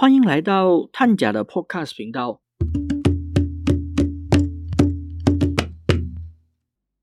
欢迎来到探甲的 Podcast 频道。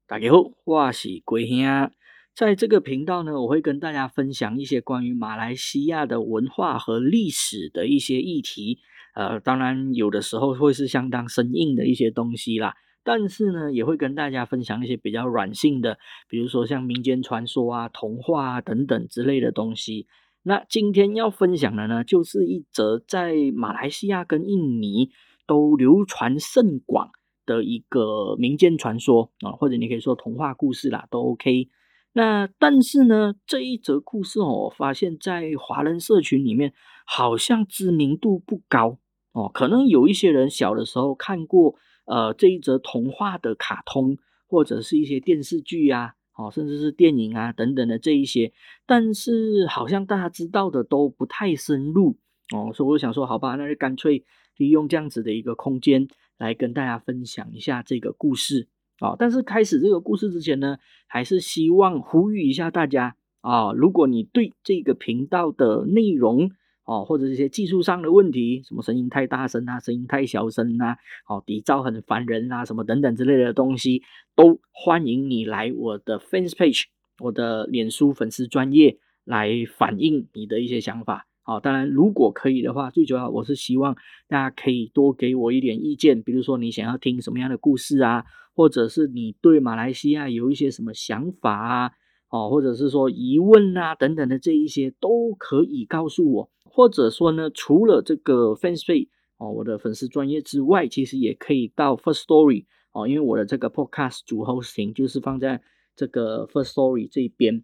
大家好，我是龟兄。在这个频道呢，我会跟大家分享一些关于马来西亚的文化和历史的一些议题。呃，当然有的时候会是相当生硬的一些东西啦。但是呢，也会跟大家分享一些比较软性的，比如说像民间传说啊、童话啊等等之类的东西。那今天要分享的呢，就是一则在马来西亚跟印尼都流传甚广的一个民间传说啊，或者你可以说童话故事啦，都 OK。那但是呢，这一则故事哦，我发现在华人社群里面好像知名度不高哦，可能有一些人小的时候看过呃这一则童话的卡通，或者是一些电视剧呀。哦，甚至是电影啊等等的这一些，但是好像大家知道的都不太深入哦，所以我想说，好吧，那就干脆利用这样子的一个空间来跟大家分享一下这个故事啊。但是开始这个故事之前呢，还是希望呼吁一下大家啊，如果你对这个频道的内容，哦，或者一些技术上的问题，什么声音太大声啊，声音太小声啊，哦，底噪很烦人啊，什么等等之类的东西，都欢迎你来我的 fans page，我的脸书粉丝专业来反映你的一些想法。好，当然如果可以的话，最主要我是希望大家可以多给我一点意见，比如说你想要听什么样的故事啊，或者是你对马来西亚有一些什么想法啊，哦，或者是说疑问啊等等的这一些，都可以告诉我。或者说呢，除了这个 fans page 哦，我的粉丝专业之外，其实也可以到 First Story 哦，因为我的这个 podcast 主候型就是放在这个 First Story 这边。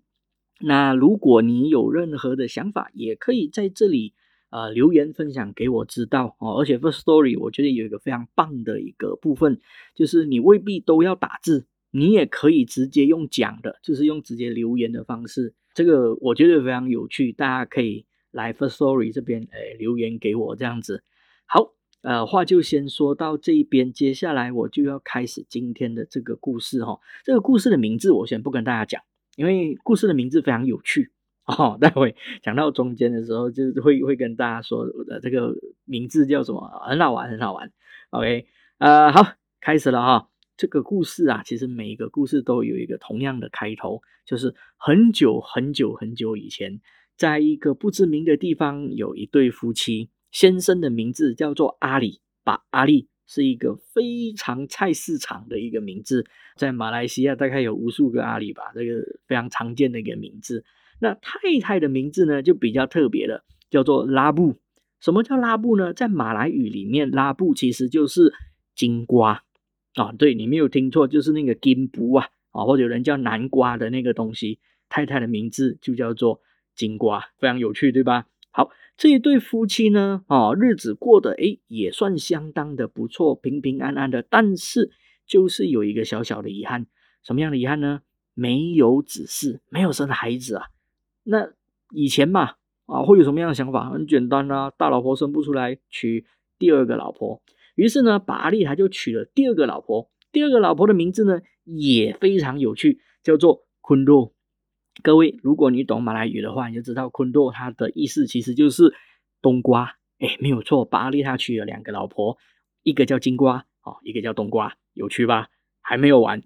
那如果你有任何的想法，也可以在这里呃留言分享给我知道哦。而且 First Story 我觉得有一个非常棒的一个部分，就是你未必都要打字，你也可以直接用讲的，就是用直接留言的方式。这个我觉得非常有趣，大家可以。来 First Story 这边，哎，留言给我这样子。好，呃，话就先说到这一边，接下来我就要开始今天的这个故事哈。这个故事的名字我先不跟大家讲，因为故事的名字非常有趣哦。待会讲到中间的时候，就会会跟大家说的这个名字叫什么，很好玩，很好玩。OK，呃，好，开始了哈。这个故事啊，其实每一个故事都有一个同样的开头，就是很久很久很久以前。在一个不知名的地方，有一对夫妻。先生的名字叫做阿里，把阿里是一个非常菜市场的一个名字，在马来西亚大概有无数个阿里吧，这个非常常见的一个名字。那太太的名字呢，就比较特别了，叫做拉布。什么叫拉布呢？在马来语里面，拉布其实就是金瓜啊。对你没有听错，就是那个金布啊啊，或者有人叫南瓜的那个东西。太太的名字就叫做。金瓜非常有趣，对吧？好，这一对夫妻呢，啊，日子过得诶也算相当的不错，平平安安的。但是就是有一个小小的遗憾，什么样的遗憾呢？没有子嗣，没有生孩子啊。那以前嘛，啊，会有什么样的想法？很简单啊，大老婆生不出来，娶第二个老婆。于是呢，巴利他就娶了第二个老婆。第二个老婆的名字呢也非常有趣，叫做昆多。各位，如果你懂马来语的话，你就知道昆多它的意思其实就是冬瓜。哎，没有错，巴利他娶了两个老婆，一个叫金瓜，哦，一个叫冬瓜，有趣吧？还没有完，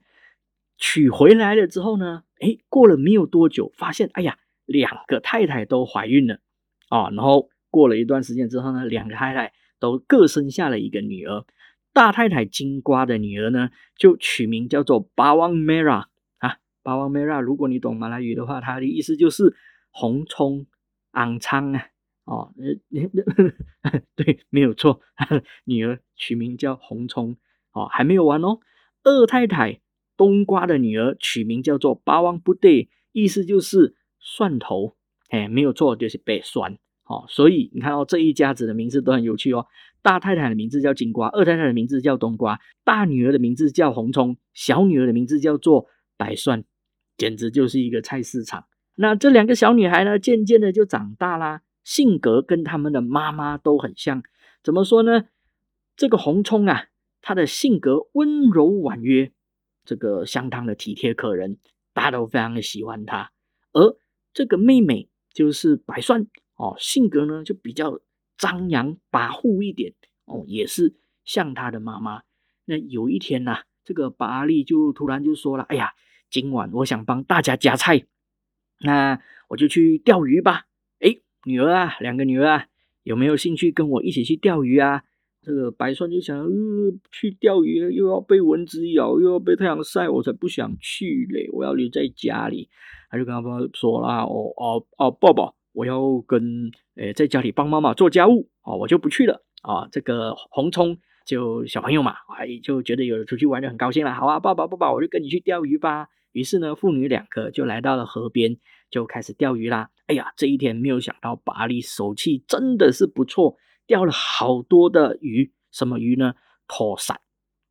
娶回来了之后呢，哎，过了没有多久，发现哎呀，两个太太都怀孕了啊。然后过了一段时间之后呢，两个太太都各生下了一个女儿。大太太金瓜的女儿呢，就取名叫做巴旺梅拉啊。巴旺梅拉，如果你懂马来语的话，它的意思就是红葱、昂苍啊。哦，对，没有错。女儿取名叫红葱。哦，还没有完哦。二太太冬瓜的女儿取名叫做巴旺布对，意思就是蒜头。哎，没有错，就是白蒜蒜。哦，所以你看到这一家子的名字都很有趣哦。大太太的名字叫金瓜，二太太的名字叫冬瓜，大女儿的名字叫红葱，小女儿的名字叫做白蒜。简直就是一个菜市场。那这两个小女孩呢，渐渐的就长大啦，性格跟他们的妈妈都很像。怎么说呢？这个红葱啊，她的性格温柔婉约，这个相当的体贴可人，大家都非常的喜欢她。而这个妹妹就是白蒜哦，性格呢就比较张扬跋扈一点哦，也是像他的妈妈。那有一天呐，这个巴阿丽就突然就说了：“哎呀，今晚我想帮大家夹菜，那我就去钓鱼吧。”哎，女儿啊，两个女儿啊，有没有兴趣跟我一起去钓鱼啊？这个白蒜就想，呃，去钓鱼又要被蚊子咬，又要被太阳晒，我才不想去嘞！我要留在家里。他就跟他爸说啦：“哦哦哦，爸爸，我要跟诶在家里帮妈妈做家务哦，我就不去了啊。”这个红葱就小朋友嘛，哎，就觉得有人出去玩就很高兴了。好啊，爸爸爸爸，我就跟你去钓鱼吧。于是呢，父女两个就来到了河边，就开始钓鱼啦。哎呀，这一天没有想到，巴黎手气真的是不错。钓了好多的鱼，什么鱼呢？拖伞。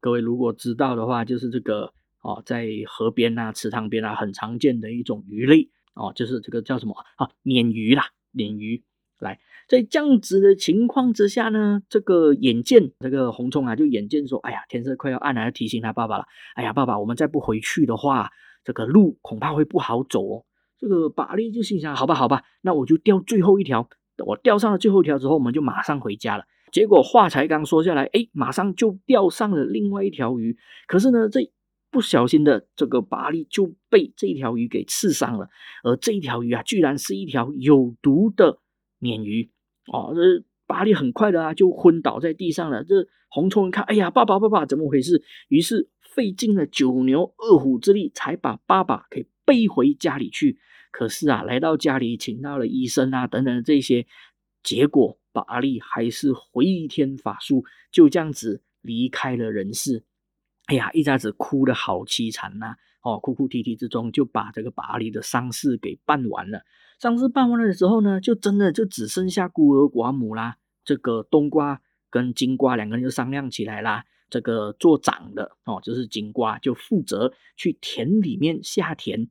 各位如果知道的话，就是这个哦，在河边啊、池塘边啊，很常见的一种鱼类哦，就是这个叫什么啊？鲶鱼啦，鲶鱼。来，在这样子的情况之下呢，这个眼见这个红虫啊，就眼见说，哎呀，天色快要暗了，要提醒他爸爸了。哎呀，爸爸，我们再不回去的话，这个路恐怕会不好走哦。这个巴利就心想，好吧，好吧，那我就钓最后一条。我钓上了最后一条之后，我们就马上回家了。结果话才刚说下来，哎，马上就钓上了另外一条鱼。可是呢，这不小心的这个巴利就被这条鱼给刺伤了。而这一条鱼啊，居然是一条有毒的鲶鱼哦！这巴利很快的啊，就昏倒在地上了。这红虫一看，哎呀，爸爸，爸爸，怎么回事？于是费尽了九牛二虎之力，才把爸爸给背回家里去。可是啊，来到家里，请到了医生啊，等等这些，结果巴利还是回天乏术，就这样子离开了人世。哎呀，一家子哭的好凄惨呐！哦，哭哭啼啼之中，就把这个巴黎的丧事给办完了。丧事办完了的时候呢，就真的就只剩下孤儿寡母啦。这个冬瓜跟金瓜两个人就商量起来啦。这个做长的哦，就是金瓜，就负责去田里面下田。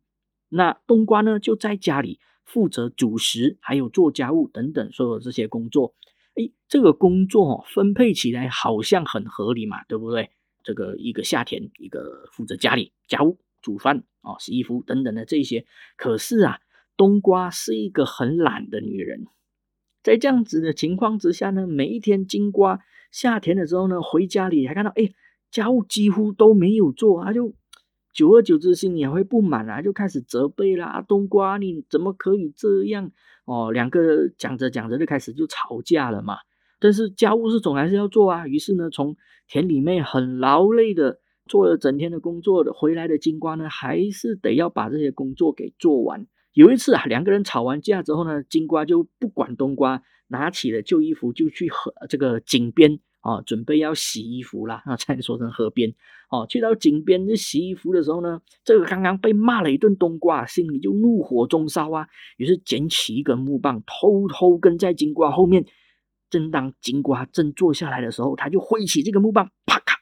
那冬瓜呢，就在家里负责煮食，还有做家务等等所有这些工作。哎，这个工作哦分配起来好像很合理嘛，对不对？这个一个夏天，一个负责家里家务、煮饭啊、洗衣服等等的这些。可是啊，冬瓜是一个很懒的女人，在这样子的情况之下呢，每一天金瓜下田的时候呢，回家里还看到哎，家务几乎都没有做，他就。久而久之，心里还会不满啊，就开始责备啦。冬瓜，你怎么可以这样？哦，两个讲着讲着就开始就吵架了嘛。但是家务事总还是要做啊。于是呢，从田里面很劳累的做了整天的工作的回来的金瓜呢，还是得要把这些工作给做完。有一次啊，两个人吵完架之后呢，金瓜就不管冬瓜，拿起了旧衣服就去河这个井边。啊，准备要洗衣服啦，啊，才说成河边。哦，去到井边去洗衣服的时候呢，这个刚刚被骂了一顿冬瓜，心里就怒火中烧啊。于是捡起一根木棒，偷偷跟在金瓜后面。正当金瓜正坐下来的时候，他就挥起这个木棒，啪咔，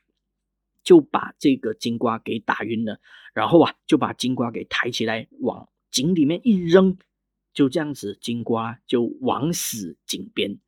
就把这个金瓜给打晕了。然后啊，就把金瓜给抬起来，往井里面一扔。就这样子，金瓜就枉死井边。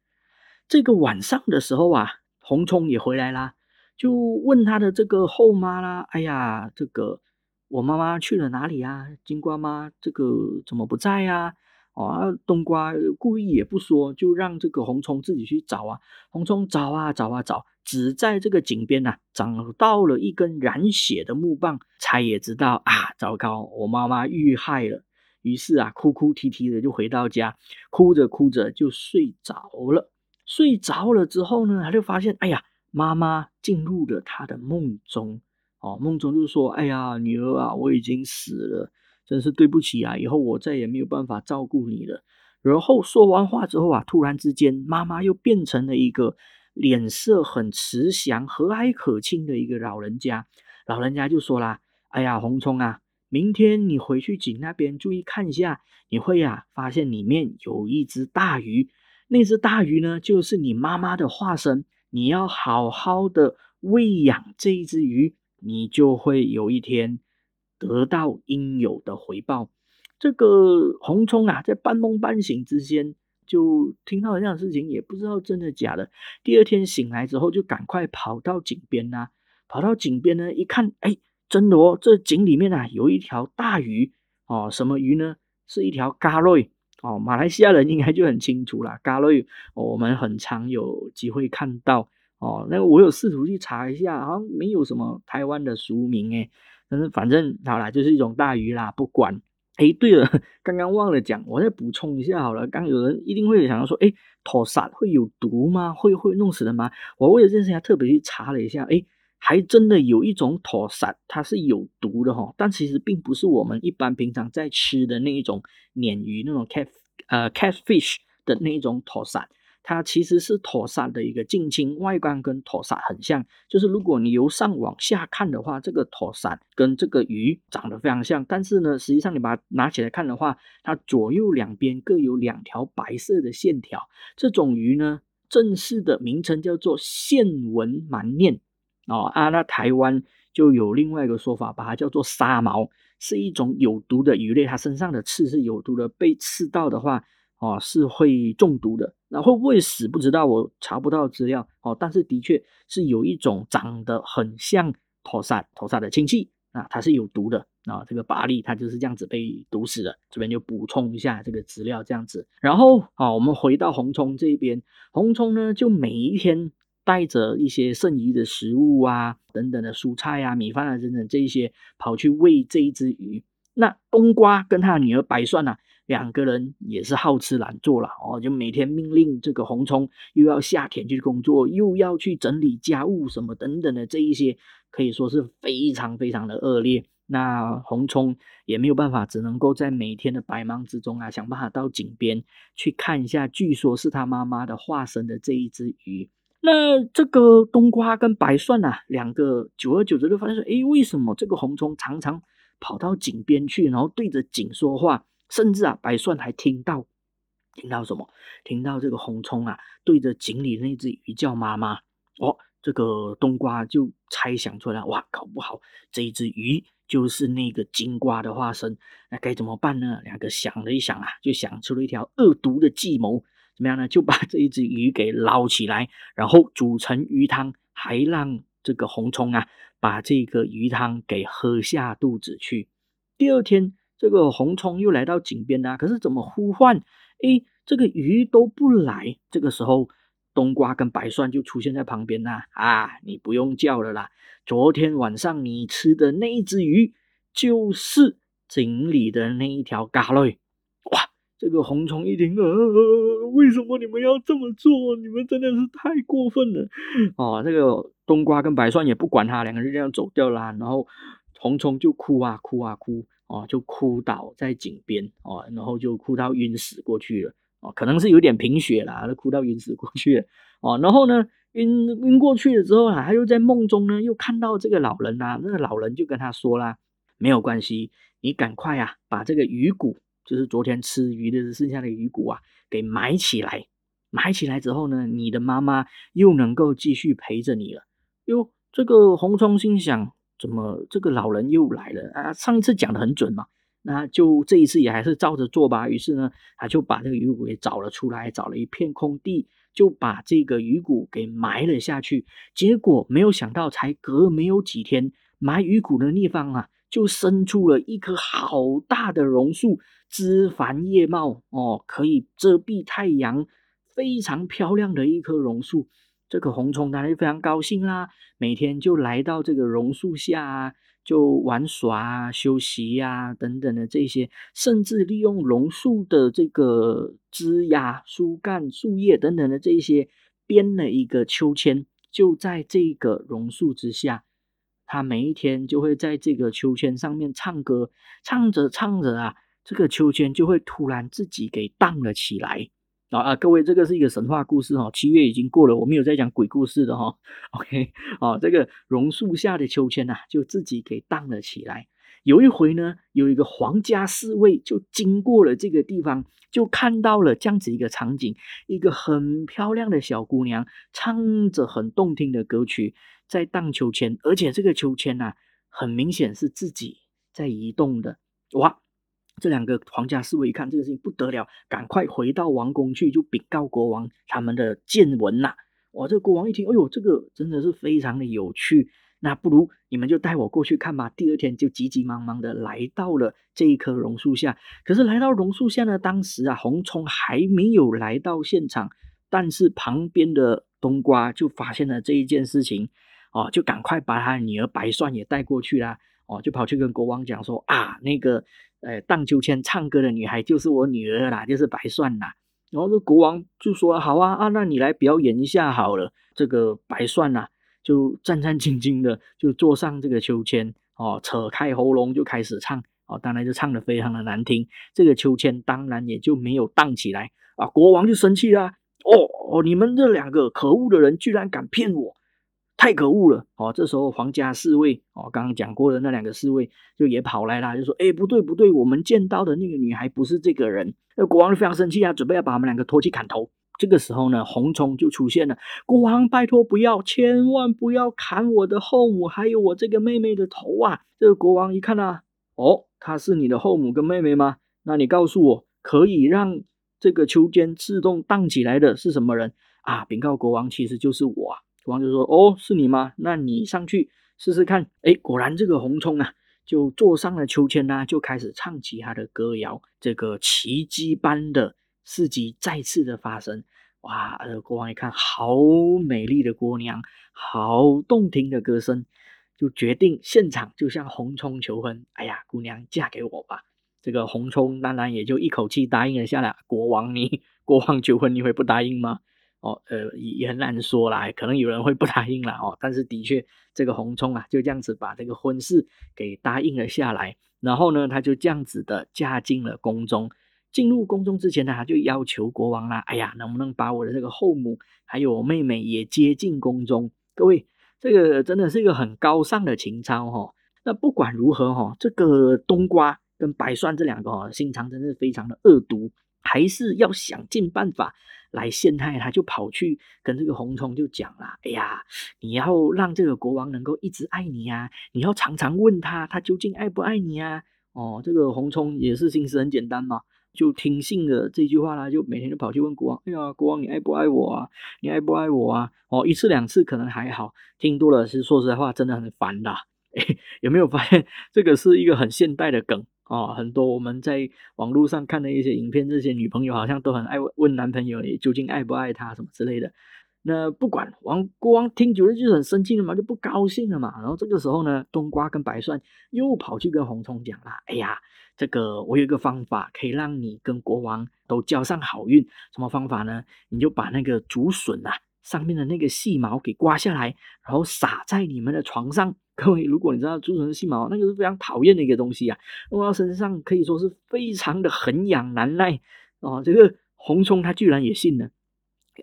这个晚上的时候啊。红葱也回来啦，就问他的这个后妈啦：“哎呀，这个我妈妈去了哪里啊？金瓜妈这个怎么不在呀？”哦，冬瓜故意也不说，就让这个红葱自己去找啊。红葱找啊找啊找，只在这个井边呐找到了一根染血的木棒，才也知道啊，糟糕，我妈妈遇害了。于是啊，哭哭啼啼的就回到家，哭着哭着就睡着了。睡着了之后呢，他就发现，哎呀，妈妈进入了他的梦中。哦，梦中就说：“哎呀，女儿啊，我已经死了，真是对不起啊，以后我再也没有办法照顾你了。”然后说完话之后啊，突然之间，妈妈又变成了一个脸色很慈祥、和蔼可亲的一个老人家。老人家就说啦：“哎呀，红葱啊，明天你回去井那边注意看一下，你会呀发现里面有一只大鱼。”那只大鱼呢，就是你妈妈的化身。你要好好的喂养这一只鱼，你就会有一天得到应有的回报。这个红葱啊，在半梦半醒之间，就听到这样的事情，也不知道真的假的。第二天醒来之后，就赶快跑到井边呐，跑到井边呢，一看，哎，真的哦，这井里面啊，有一条大鱼哦，什么鱼呢？是一条嘎瑞。哦，马来西亚人应该就很清楚啦。嘎瑞，我们很常有机会看到哦。那我有试图去查一下，好像没有什么台湾的俗名诶。反正好啦，就是一种大鱼啦，不管。哎，对了，刚刚忘了讲，我再补充一下好了。刚有人一定会想到说，哎，托萨会有毒吗？会会弄死人吗？我为了这件事情特别去查了一下，哎，还真的有一种托萨，它是有毒的哈。但其实并不是我们一般平常在吃的那一种鲶鱼那种 cat 呃 catfish 的那一种托萨。它其实是妥萨的一个近亲，外观跟妥萨很像。就是如果你由上往下看的话，这个妥萨跟这个鱼长得非常像。但是呢，实际上你把它拿起来看的话，它左右两边各有两条白色的线条。这种鱼呢，正式的名称叫做线纹满面哦啊。那台湾就有另外一个说法，把它叫做沙毛，是一种有毒的鱼类，它身上的刺是有毒的，被刺到的话。哦，是会中毒的，那会不会死不知道，我查不到资料哦。但是的确是有一种长得很像托萨托萨的亲戚啊，它是有毒的啊。这个巴利它就是这样子被毒死的。这边就补充一下这个资料，这样子。然后啊，我们回到红葱这边，红葱呢就每一天带着一些剩余的食物啊，等等的蔬菜啊、米饭啊等等这一些，跑去喂这一只鱼。那冬瓜跟他的女儿白蒜呢？两个人也是好吃懒做了哦，就每天命令这个红葱又要下田去工作，又要去整理家务什么等等的这一些，可以说是非常非常的恶劣。那红葱也没有办法，只能够在每天的百忙之中啊，想办法到井边去看一下，据说是他妈妈的化身的这一只鱼。那这个冬瓜跟白蒜啊，两个久而久之就发现说，哎，为什么这个红葱常常跑到井边去，然后对着井说话？甚至啊，白蒜还听到，听到什么？听到这个红葱啊，对着井里那只鱼叫妈妈。哦，这个冬瓜就猜想出来，哇，搞不好这一只鱼就是那个金瓜的化身。那该怎么办呢？两个想了一想啊，就想出了一条恶毒的计谋。怎么样呢？就把这一只鱼给捞起来，然后煮成鱼汤，还让这个红葱啊，把这个鱼汤给喝下肚子去。第二天。这个红葱又来到井边啦，可是怎么呼唤？哎，这个鱼都不来。这个时候，冬瓜跟白蒜就出现在旁边啦。啊，你不用叫了啦，昨天晚上你吃的那一只鱼，就是井里的那一条嘎类。哇，这个红葱一听，呃，为什么你们要这么做？你们真的是太过分了。哦，这个冬瓜跟白蒜也不管他，两个人这样走掉啦。然后红葱就哭啊哭啊哭。哦，就哭倒在井边哦，然后就哭到晕死过去了哦，可能是有点贫血啦，哭到晕死过去了哦。然后呢，晕晕过去了之后啊，他又在梦中呢，又看到这个老人啊，那个老人就跟他说啦：“没有关系，你赶快啊，把这个鱼骨，就是昨天吃鱼的剩下的鱼骨啊，给埋起来。埋起来之后呢，你的妈妈又能够继续陪着你了。”哟，这个红葱心想。怎么这个老人又来了啊？上一次讲的很准嘛，那就这一次也还是照着做吧。于是呢，他就把这个鱼骨给找了出来，找了一片空地，就把这个鱼骨给埋了下去。结果没有想到，才隔没有几天，埋鱼骨的地方啊，就生出了一棵好大的榕树，枝繁叶茂哦，可以遮蔽太阳，非常漂亮的一棵榕树。这个红虫当然非常高兴啦，每天就来到这个榕树下啊，就玩耍啊、休息呀等等的这些，甚至利用榕树的这个枝桠、树干、树叶等等的这些，编了一个秋千，就在这个榕树之下，他每一天就会在这个秋千上面唱歌，唱着唱着啊，这个秋千就会突然自己给荡了起来。啊啊！各位，这个是一个神话故事哈。七月已经过了，我没有在讲鬼故事的哈。OK，啊，这个榕树下的秋千呐，就自己给荡了起来。有一回呢，有一个皇家侍卫就经过了这个地方，就看到了这样子一个场景：一个很漂亮的小姑娘，唱着很动听的歌曲，在荡秋千，而且这个秋千呐，很明显是自己在移动的。哇！这两个皇家侍卫一看这个事情不得了，赶快回到王宫去，就禀告国王他们的见闻呐。哇，这个国王一听，哎呦，这个真的是非常的有趣。那不如你们就带我过去看吧。第二天就急急忙忙的来到了这一棵榕树下。可是来到榕树下呢，当时啊，红葱还没有来到现场，但是旁边的冬瓜就发现了这一件事情，哦，就赶快把他女儿白蒜也带过去啦。哦，就跑去跟国王讲说啊，那个呃荡秋千唱歌的女孩就是我女儿啦，就是白蒜啦。然后这国王就说好啊啊，那你来表演一下好了。这个白蒜呐。就战战兢兢的就坐上这个秋千哦，扯开喉咙就开始唱哦，当然就唱的非常的难听，这个秋千当然也就没有荡起来啊。国王就生气啦，哦哦，你们这两个可恶的人居然敢骗我，太可恶了哦。这时候皇家侍卫哦，刚刚讲过的那两个侍卫就也跑来了，就说哎不对不对，我们见到的那个女孩不是这个人。那国王就非常生气啊，准备要把他们两个拖去砍头。这个时候呢，红虫就出现了。国王，拜托不要，千万不要砍我的后母，还有我这个妹妹的头啊！这个国王一看啊，哦，她是你的后母跟妹妹吗？那你告诉我，可以让这个秋千自动荡起来的是什么人啊？禀告国王，其实就是我啊。国王就说：“哦，是你吗？那你上去试试看。”哎，果然这个红葱啊，就坐上了秋千呢，就开始唱起他的歌谣。这个奇迹般的。事迹再次的发生，哇！呃国王一看，好美丽的姑娘，好动听的歌声，就决定现场就向红葱求婚。哎呀，姑娘嫁给我吧！这个红葱当然也就一口气答应了下来。国王，你国王求婚你会不答应吗？哦，呃，也很难说啦，可能有人会不答应啦。哦。但是的确，这个红葱啊，就这样子把这个婚事给答应了下来。然后呢，他就这样子的嫁进了宫中。进入宫中之前呢，他就要求国王啦：“哎呀，能不能把我的这个后母还有我妹妹也接进宫中？”各位，这个真的是一个很高尚的情操哈。那不管如何哈，这个冬瓜跟白蒜这两个哈，心肠真是非常的恶毒，还是要想尽办法来陷害他。就跑去跟这个红冲就讲啦：“哎呀，你要让这个国王能够一直爱你呀，你要常常问他，他究竟爱不爱你啊？”哦，这个红冲也是心思很简单嘛。就听信了这句话啦，就每天都跑去问国王：“哎呀，国王你爱不爱我啊？你爱不爱我啊？”哦，一次两次可能还好，听多了是说实在话真的很烦的。有没有发现这个是一个很现代的梗哦？很多我们在网络上看的一些影片，这些女朋友好像都很爱问男朋友：“你究竟爱不爱她？”什么之类的。那不管王国王听久了就很生气了嘛，就不高兴了嘛。然后这个时候呢，冬瓜跟白蒜又跑去跟红葱讲啦：“哎呀。”这个我有一个方法可以让你跟国王都交上好运，什么方法呢？你就把那个竹笋啊上面的那个细毛给刮下来，然后撒在你们的床上。各位，如果你知道竹笋的细毛，那个是非常讨厌的一个东西啊，弄到身上可以说是非常的很痒难耐哦。这个红葱他居然也信了，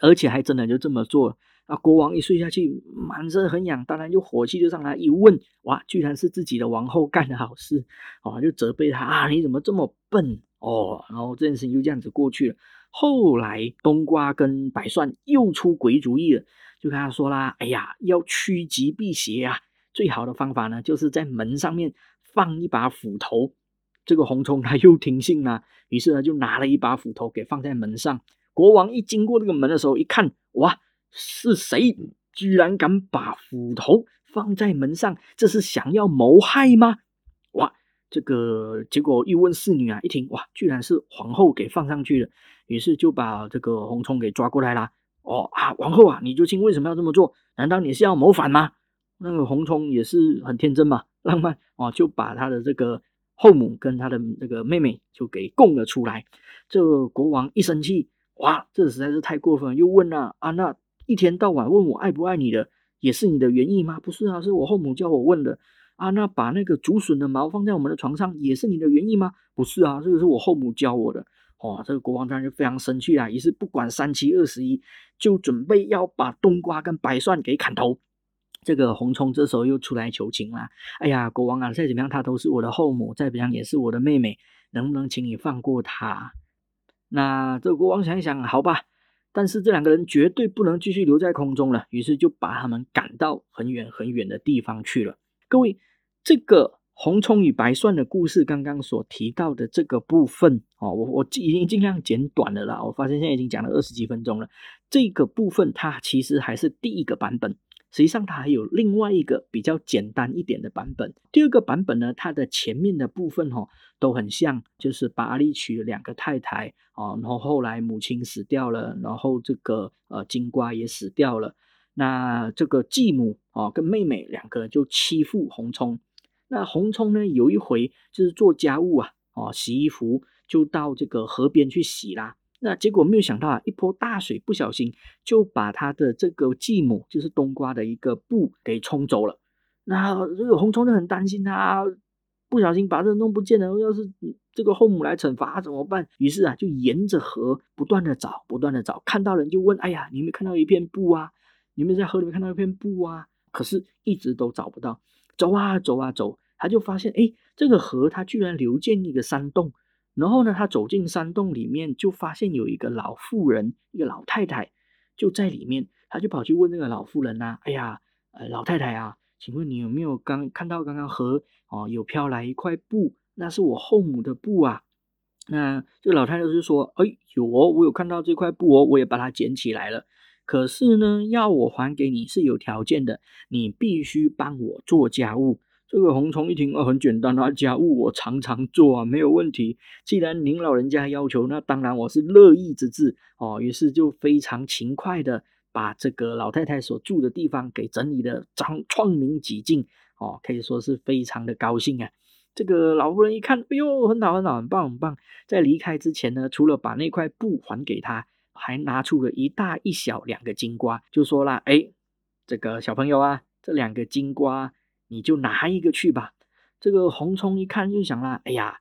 而且还真的就这么做。啊！国王一睡下去，满身很痒，当然就火气就上来。一问，哇，居然是自己的王后干的好事，哦，就责备他啊，你怎么这么笨哦？然后这件事情就这样子过去了。后来冬瓜跟白蒜又出鬼主意了，就跟他说啦：“哎呀，要趋吉避邪啊，最好的方法呢，就是在门上面放一把斧头。”这个红虫他 又听信了，于是呢就拿了一把斧头给放在门上。国王一经过这个门的时候，一看，哇！是谁居然敢把斧头放在门上？这是想要谋害吗？哇！这个结果一问侍女啊，一听哇，居然是皇后给放上去了。于是就把这个红虫给抓过来啦。哦啊，皇后啊，你究竟为什么要这么做？难道你是要谋反吗？那个红虫也是很天真嘛，浪漫哦，就把他的这个后母跟他的这个妹妹就给供了出来。这个国王一生气，哇，这实在是太过分，又问了啊，那。一天到晚问我爱不爱你的，也是你的原意吗？不是啊，是我后母叫我问的啊。那把那个竹笋的毛放在我们的床上，也是你的原意吗？不是啊，这个是我后母教我的。哦，这个国王当然就非常生气啊，于是不管三七二十一，就准备要把冬瓜跟白蒜给砍头。这个红葱这时候又出来求情了。哎呀，国王啊，再怎么样，她都是我的后母，再怎么样也是我的妹妹，能不能请你放过她？那这国王想一想，好吧。但是这两个人绝对不能继续留在空中了，于是就把他们赶到很远很远的地方去了。各位，这个红葱与白蒜的故事，刚刚所提到的这个部分哦，我我已经尽量简短了啦。我发现现在已经讲了二十几分钟了，这个部分它其实还是第一个版本。实际上它还有另外一个比较简单一点的版本。第二个版本呢，它的前面的部分哈都很像，就是巴利娶两个太太啊，然后后来母亲死掉了，然后这个呃金瓜也死掉了。那这个继母啊跟妹妹两个就欺负红葱。那红葱呢有一回就是做家务啊，哦洗衣服就到这个河边去洗啦。那结果没有想到啊，一泼大水不小心就把他的这个继母，就是冬瓜的一个布给冲走了。那这个红虫就很担心他不小心把这弄不见了，要是这个后母来惩罚怎么办？于是啊，就沿着河不断的找，不断的找，看到人就问：哎呀，你有没有看到一片布啊？你有没有在河里面看到一片布啊？可是一直都找不到。走啊走啊走，他就发现，哎，这个河它居然流进一个山洞。然后呢，他走进山洞里面，就发现有一个老妇人，一个老太太就在里面。他就跑去问那个老妇人呐：“哎呀，呃，老太太啊，请问你有没有刚看到刚刚河哦有飘来一块布？那是我后母的布啊。”那这个老太太就说：“哎，有哦，我有看到这块布哦，我也把它捡起来了。可是呢，要我还给你是有条件的，你必须帮我做家务。”这个红虫一听啊，很简单啊，家务我常常做啊，没有问题。既然您老人家要求，那当然我是乐意之至哦。于是就非常勤快的把这个老太太所住的地方给整理的张窗明几净哦，可以说是非常的高兴啊。这个老妇人一看，哎呦，很好很好，很棒很棒。在离开之前呢，除了把那块布还给他，还拿出了一大一小两个金瓜，就说了：“哎，这个小朋友啊，这两个金瓜。”你就拿一个去吧。这个红葱一看就想了，哎呀，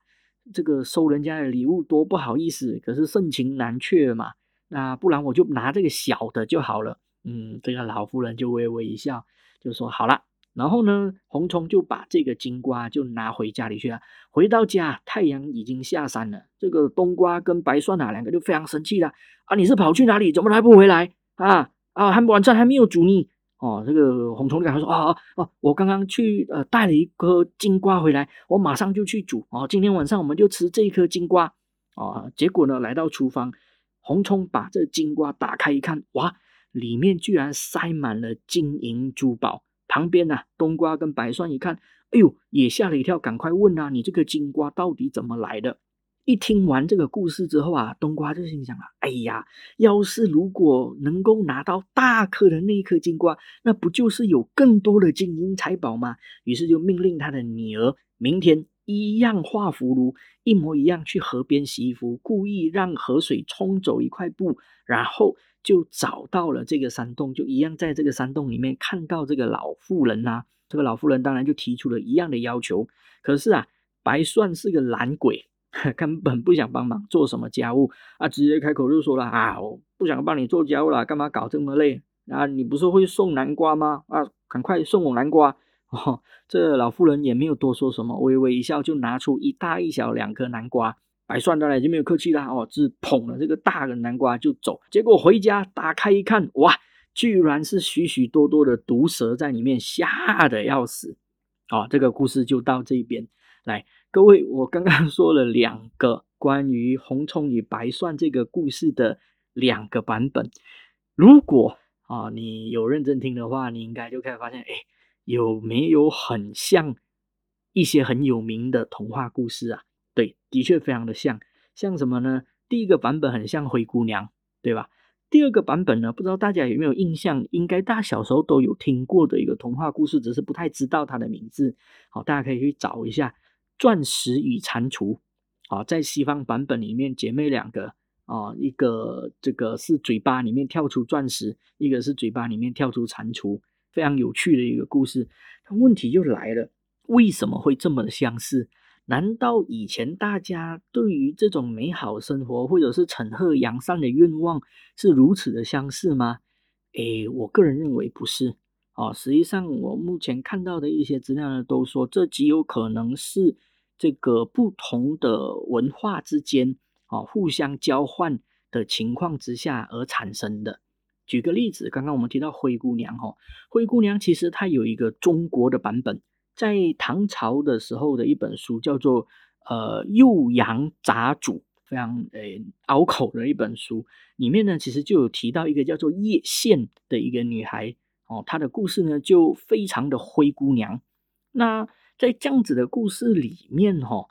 这个收人家的礼物多不好意思，可是盛情难却嘛。那不然我就拿这个小的就好了。嗯，这个老妇人就微微一笑，就说好了。然后呢，红葱就把这个金瓜就拿回家里去了。回到家，太阳已经下山了。这个冬瓜跟白蒜啊两个就非常生气了。啊，你是跑去哪里？怎么还不回来？啊啊，还晚餐还没有煮呢。哦，这个红虫就他说啊啊我刚刚去呃带了一颗金瓜回来，我马上就去煮哦。今天晚上我们就吃这一颗金瓜啊。结果呢，来到厨房，红虫把这金瓜打开一看，哇，里面居然塞满了金银珠宝。旁边呢，冬瓜跟白蒜一看，哎呦，也吓了一跳，赶快问啊，你这个金瓜到底怎么来的？一听完这个故事之后啊，冬瓜就心想啊，哎呀，要是如果能够拿到大颗的那一颗金瓜，那不就是有更多的金银财宝吗？于是就命令他的女儿明天一样画葫芦，一模一样去河边洗衣服，故意让河水冲走一块布，然后就找到了这个山洞，就一样在这个山洞里面看到这个老妇人呐。这个老妇人当然就提出了一样的要求，可是啊，白蒜是个懒鬼。根本不想帮忙做什么家务啊，直接开口就说了啊，我不想帮你做家务了，干嘛搞这么累啊？你不是会送南瓜吗？啊，赶快送我南瓜！哦，这老妇人也没有多说什么，微微一笑，就拿出一大一小两颗南瓜。白蒜当然已经没有客气了，哦，只捧了这个大的南瓜就走。结果回家打开一看，哇，居然是许许多多的毒蛇在里面，吓得要死。哦，这个故事就到这边来。各位，我刚刚 说了两个关于红葱与白蒜这个故事的两个版本。如果啊你有认真听的话，你应该就可以发现，哎，有没有很像一些很有名的童话故事啊？对，的确非常的像。像什么呢？第一个版本很像灰姑娘，对吧？第二个版本呢，不知道大家有没有印象？应该大小时候都有听过的一个童话故事，只是不太知道它的名字。好，大家可以去找一下。钻石与蟾蜍，啊，在西方版本里面，姐妹两个啊，一个这个是嘴巴里面跳出钻石，一个是嘴巴里面跳出蟾蜍，非常有趣的一个故事。问题就来了，为什么会这么的相似？难道以前大家对于这种美好生活或者是惩恶扬善的愿望是如此的相似吗？诶，我个人认为不是。啊，实际上我目前看到的一些资料呢，都说这极有可能是。这个不同的文化之间啊，互相交换的情况之下而产生的。举个例子，刚刚我们提到灰姑娘哈，灰姑娘其实它有一个中国的版本，在唐朝的时候的一本书叫做《呃幼阳杂俎》，非常呃拗口的一本书，里面呢其实就有提到一个叫做叶县的一个女孩哦，她的故事呢就非常的灰姑娘。那在这样子的故事里面，哈，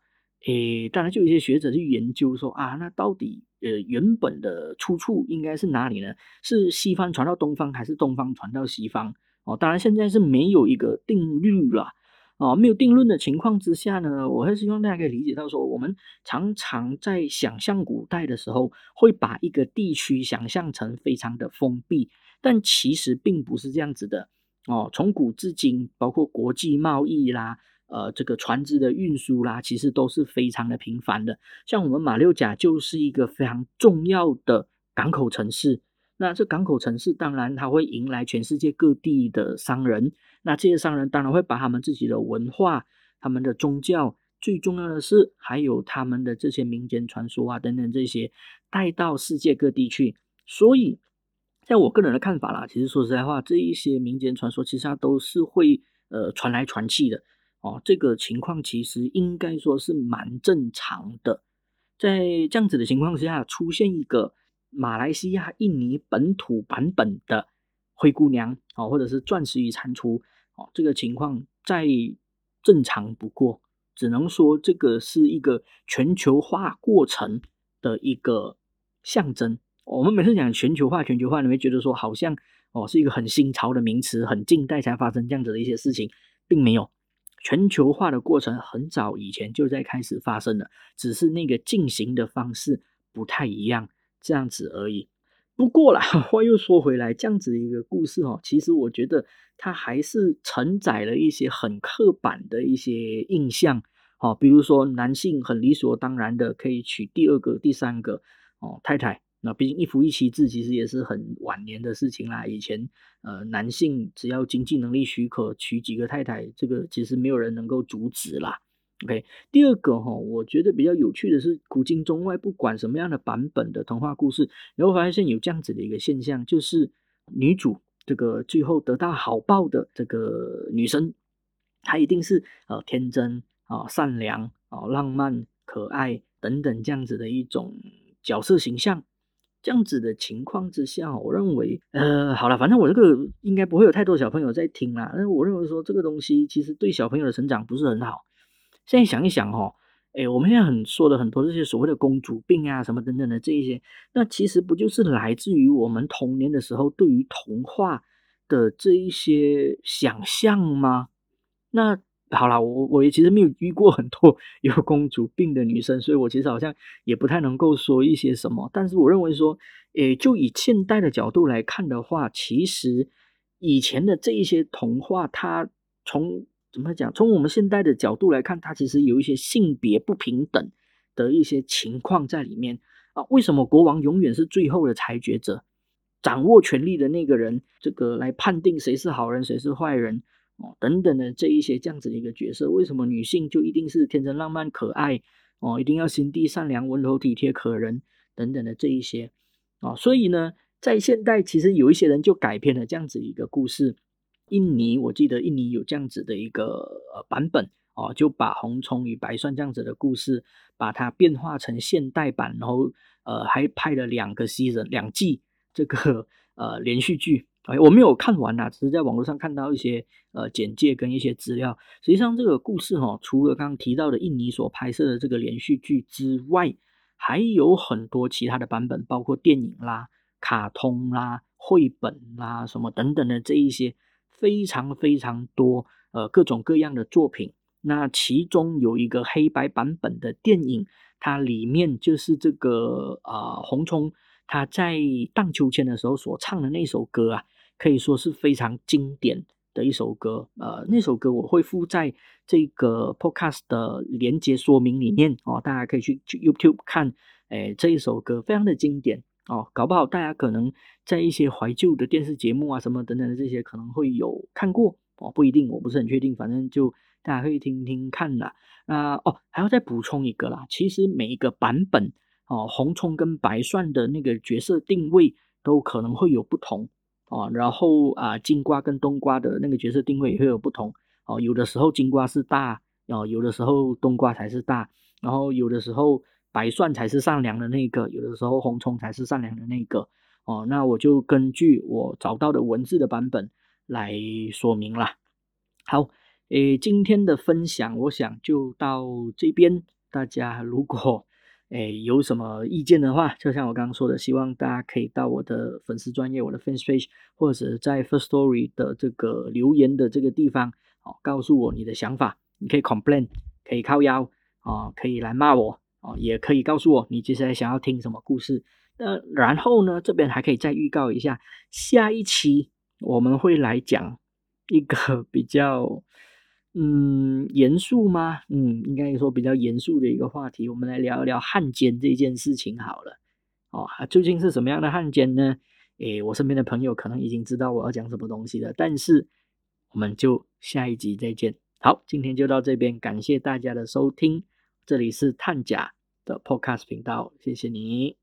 诶，当然就有一些学者去研究说啊，那到底呃原本的出处应该是哪里呢？是西方传到东方，还是东方传到西方？哦，当然现在是没有一个定律了。哦，没有定论的情况之下呢，我还是希望大家可以理解到，说我们常常在想象古代的时候，会把一个地区想象成非常的封闭，但其实并不是这样子的。哦，从古至今，包括国际贸易啦，呃，这个船只的运输啦，其实都是非常的频繁的。像我们马六甲就是一个非常重要的港口城市。那这港口城市当然它会迎来全世界各地的商人，那这些商人当然会把他们自己的文化、他们的宗教，最重要的是还有他们的这些民间传说啊等等这些带到世界各地去。所以，在我个人的看法啦，其实说实在话，这一些民间传说其实它都是会呃传来传去的哦。这个情况其实应该说是蛮正常的，在这样子的情况之下出现一个。马来西亚、印尼本土版本的灰姑娘哦，或者是钻石与蟾蜍哦，这个情况再正常不过，只能说这个是一个全球化过程的一个象征。我们每次讲全球化，全球化，你会觉得说好像哦是一个很新潮的名词，很近代才发生这样子的一些事情，并没有。全球化的过程很早以前就在开始发生了，只是那个进行的方式不太一样。这样子而已。不过啦，话又说回来，这样子一个故事哦，其实我觉得它还是承载了一些很刻板的一些印象哦，比如说男性很理所当然的可以娶第二个、第三个哦太太。那毕竟一夫一妻制其实也是很晚年的事情啦。以前呃，男性只要经济能力许可，娶几个太太，这个其实没有人能够阻止啦。OK，第二个哈，我觉得比较有趣的是，古今中外不管什么样的版本的童话故事，你会发现有这样子的一个现象，就是女主这个最后得到好报的这个女生，她一定是呃天真啊、善良啊、浪漫、可爱等等这样子的一种角色形象。这样子的情况之下，我认为呃，好了，反正我这个应该不会有太多小朋友在听啦。那我认为说这个东西其实对小朋友的成长不是很好。现在想一想哦，哎，我们现在很说的很多这些所谓的公主病啊，什么等等的这一些，那其实不就是来自于我们童年的时候对于童话的这一些想象吗？那好了，我我也其实没有遇过很多 有公主病的女生，所以我其实好像也不太能够说一些什么。但是我认为说，诶，就以现代的角度来看的话，其实以前的这一些童话，它从怎么讲？从我们现代的角度来看，它其实有一些性别不平等的一些情况在里面啊。为什么国王永远是最后的裁决者，掌握权力的那个人，这个来判定谁是好人，谁是坏人哦，等等的这一些这样子的一个角色？为什么女性就一定是天真浪漫可爱哦，一定要心地善良、温柔体贴可人等等的这一些啊？所以呢，在现代其实有一些人就改编了这样子一个故事。印尼，我记得印尼有这样子的一个呃版本哦，就把红葱与白蒜这样子的故事，把它变化成现代版，然后呃还拍了两个 season 两季这个呃连续剧，哎，我没有看完呐，只是在网络上看到一些呃简介跟一些资料。实际上这个故事哈，除了刚刚提到的印尼所拍摄的这个连续剧之外，还有很多其他的版本，包括电影啦、卡通啦、绘本啦什么等等的这一些。非常非常多，呃，各种各样的作品。那其中有一个黑白版本的电影，它里面就是这个啊，洪冲他在荡秋千的时候所唱的那首歌啊，可以说是非常经典的一首歌。呃，那首歌我会附在这个 podcast 的连接说明里面哦，大家可以去去 YouTube 看，哎，这一首歌非常的经典。哦，搞不好大家可能在一些怀旧的电视节目啊，什么等等的这些，可能会有看过哦，不一定，我不是很确定，反正就大家可以听听看啦。那哦，还要再补充一个啦，其实每一个版本哦，红葱跟白蒜的那个角色定位都可能会有不同哦，然后啊，金瓜跟冬瓜的那个角色定位也会有不同哦，有的时候金瓜是大哦，有的时候冬瓜才是大，然后有的时候。白蒜才是善良的那个，有的时候红葱才是善良的那个哦。那我就根据我找到的文字的版本来说明啦。好，诶，今天的分享我想就到这边。大家如果诶有什么意见的话，就像我刚刚说的，希望大家可以到我的粉丝专业、我的 fans page，或者在 First Story 的这个留言的这个地方，哦，告诉我你的想法。你可以 complain，可以靠腰，哦，可以来骂我，哦，也可以告诉我你接下来想要听什么故事。那然后呢，这边还可以再预告一下，下一期我们会来讲一个 比较。嗯，严肃吗？嗯，应该说比较严肃的一个话题。我们来聊一聊汉奸这件事情好了。哦，究竟是什么样的汉奸呢？诶，我身边的朋友可能已经知道我要讲什么东西了。但是，我们就下一集再见。好，今天就到这边，感谢大家的收听。这里是探甲的 Podcast 频道，谢谢你。